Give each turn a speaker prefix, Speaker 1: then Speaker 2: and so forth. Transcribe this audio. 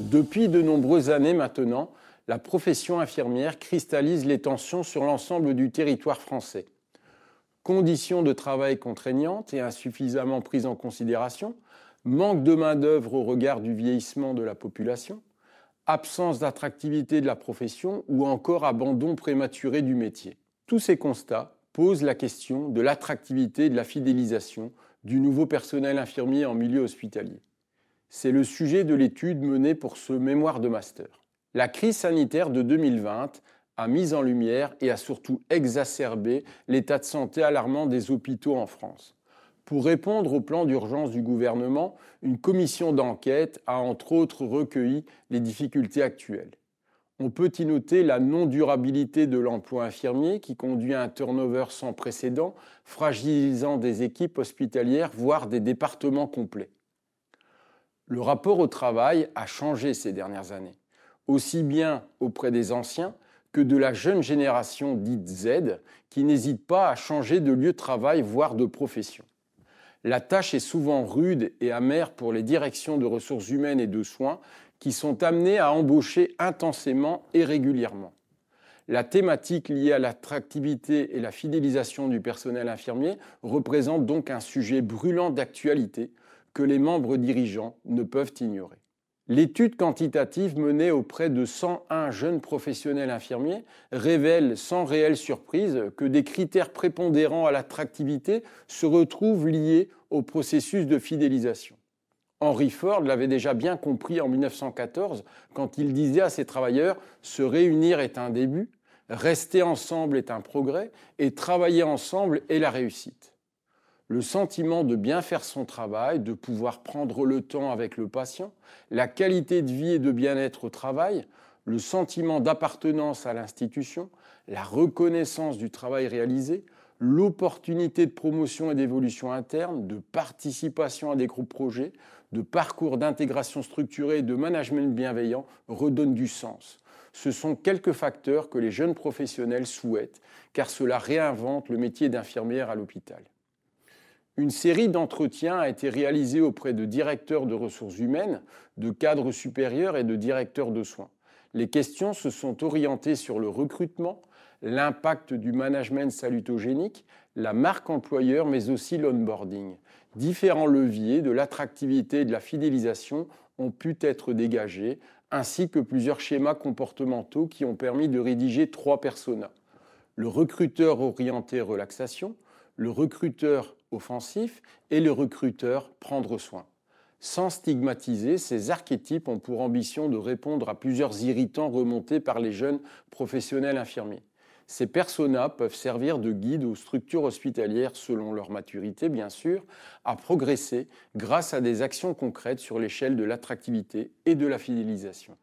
Speaker 1: Depuis de nombreuses années maintenant, la profession infirmière cristallise les tensions sur l'ensemble du territoire français. Conditions de travail contraignantes et insuffisamment prises en considération, manque de main-d'œuvre au regard du vieillissement de la population, absence d'attractivité de la profession ou encore abandon prématuré du métier. Tous ces constats posent la question de l'attractivité et de la fidélisation du nouveau personnel infirmier en milieu hospitalier. C'est le sujet de l'étude menée pour ce mémoire de master. La crise sanitaire de 2020 a mis en lumière et a surtout exacerbé l'état de santé alarmant des hôpitaux en France. Pour répondre au plan d'urgence du gouvernement, une commission d'enquête a entre autres recueilli les difficultés actuelles. On peut y noter la non-durabilité de l'emploi infirmier qui conduit à un turnover sans précédent, fragilisant des équipes hospitalières, voire des départements complets. Le rapport au travail a changé ces dernières années, aussi bien auprès des anciens que de la jeune génération dite Z, qui n'hésite pas à changer de lieu de travail, voire de profession. La tâche est souvent rude et amère pour les directions de ressources humaines et de soins qui sont amenées à embaucher intensément et régulièrement. La thématique liée à l'attractivité et la fidélisation du personnel infirmier représente donc un sujet brûlant d'actualité que les membres dirigeants ne peuvent ignorer. L'étude quantitative menée auprès de 101 jeunes professionnels infirmiers révèle sans réelle surprise que des critères prépondérants à l'attractivité se retrouvent liés au processus de fidélisation. Henry Ford l'avait déjà bien compris en 1914 quand il disait à ses travailleurs Se réunir est un début, rester ensemble est un progrès et travailler ensemble est la réussite le sentiment de bien faire son travail, de pouvoir prendre le temps avec le patient, la qualité de vie et de bien-être au travail, le sentiment d'appartenance à l'institution, la reconnaissance du travail réalisé, l'opportunité de promotion et d'évolution interne, de participation à des groupes projets, de parcours d'intégration structurée et de management bienveillant redonnent du sens. Ce sont quelques facteurs que les jeunes professionnels souhaitent, car cela réinvente le métier d'infirmière à l'hôpital. Une série d'entretiens a été réalisée auprès de directeurs de ressources humaines, de cadres supérieurs et de directeurs de soins. Les questions se sont orientées sur le recrutement, l'impact du management salutogénique, la marque employeur, mais aussi l'onboarding. Différents leviers de l'attractivité et de la fidélisation ont pu être dégagés, ainsi que plusieurs schémas comportementaux qui ont permis de rédiger trois personas. Le recruteur orienté relaxation, le recruteur offensif et le recruteur prendre soin. Sans stigmatiser, ces archétypes ont pour ambition de répondre à plusieurs irritants remontés par les jeunes professionnels infirmiers. Ces personas peuvent servir de guide aux structures hospitalières, selon leur maturité bien sûr, à progresser grâce à des actions concrètes sur l'échelle de l'attractivité et de la fidélisation.